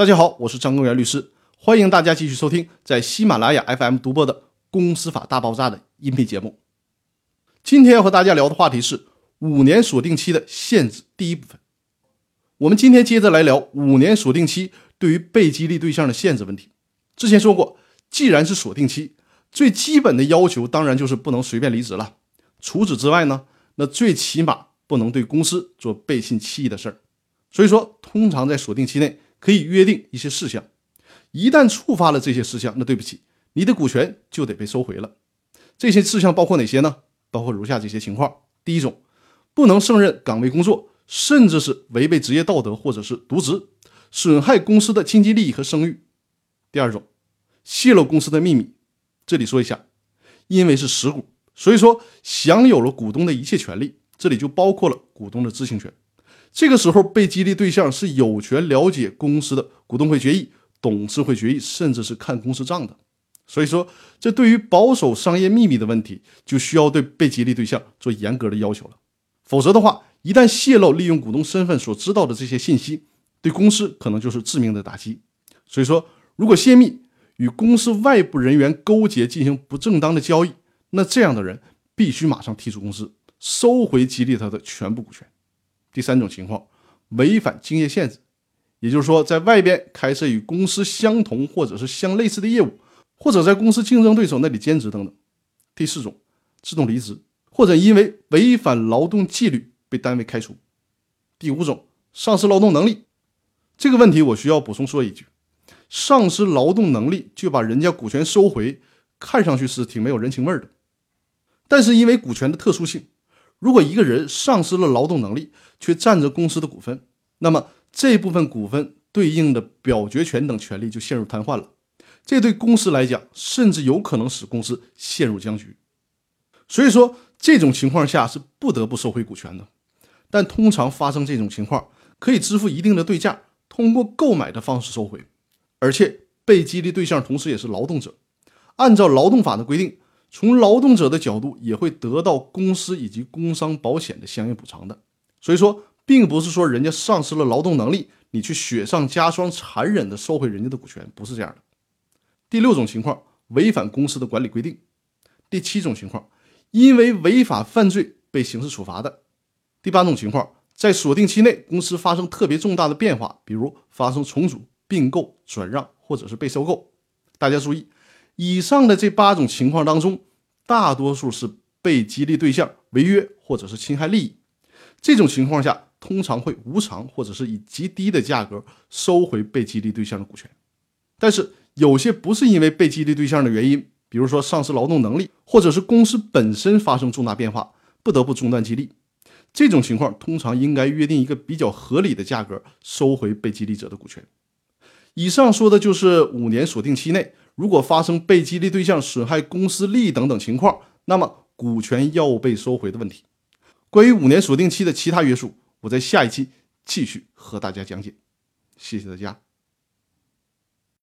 大家好，我是张根源律师，欢迎大家继续收听在喜马拉雅 FM 独播的《公司法大爆炸》的音频节目。今天要和大家聊的话题是五年锁定期的限制第一部分。我们今天接着来聊五年锁定期对于被激励对象的限制问题。之前说过，既然是锁定期，最基本的要求当然就是不能随便离职了。除此之外呢，那最起码不能对公司做背信弃义的事儿。所以说，通常在锁定期内。可以约定一些事项，一旦触发了这些事项，那对不起，你的股权就得被收回了。这些事项包括哪些呢？包括如下这些情况：第一种，不能胜任岗位工作，甚至是违背职业道德或者是渎职，损害公司的经济利益和声誉；第二种，泄露公司的秘密。这里说一下，因为是实股，所以说享有了股东的一切权利，这里就包括了股东的知情权。这个时候，被激励对象是有权了解公司的股东会决议、董事会决议，甚至是看公司账的。所以说，这对于保守商业秘密的问题，就需要对被激励对象做严格的要求了。否则的话，一旦泄露利用股东身份所知道的这些信息，对公司可能就是致命的打击。所以说，如果泄密与公司外部人员勾结进行不正当的交易，那这样的人必须马上踢出公司，收回激励他的全部股权。第三种情况，违反竞业限制，也就是说，在外边开设与公司相同或者是相类似的业务，或者在公司竞争对手那里兼职等等。第四种，自动离职，或者因为违反劳动纪律被单位开除。第五种，丧失劳动能力。这个问题我需要补充说一句：丧失劳动能力就把人家股权收回，看上去是挺没有人情味的。但是因为股权的特殊性。如果一个人丧失了劳动能力，却占着公司的股份，那么这部分股份对应的表决权等权利就陷入瘫痪了。这对公司来讲，甚至有可能使公司陷入僵局。所以说，这种情况下是不得不收回股权的。但通常发生这种情况，可以支付一定的对价，通过购买的方式收回。而且被激励对象同时也是劳动者，按照劳动法的规定。从劳动者的角度，也会得到公司以及工伤保险的相应补偿的。所以说，并不是说人家丧失了劳动能力，你去雪上加霜、残忍的收回人家的股权，不是这样的。第六种情况，违反公司的管理规定。第七种情况，因为违法犯罪被刑事处罚的。第八种情况，在锁定期内，公司发生特别重大的变化，比如发生重组、并购、转让或者是被收购。大家注意。以上的这八种情况当中，大多数是被激励对象违约或者是侵害利益。这种情况下，通常会无偿或者是以极低的价格收回被激励对象的股权。但是有些不是因为被激励对象的原因，比如说丧失劳动能力，或者是公司本身发生重大变化，不得不中断激励。这种情况通常应该约定一个比较合理的价格收回被激励者的股权。以上说的就是五年锁定期内。如果发生被激励对象损害公司利益等等情况，那么股权要被收回的问题。关于五年锁定期的其他约束，我在下一期继续和大家讲解。谢谢大家。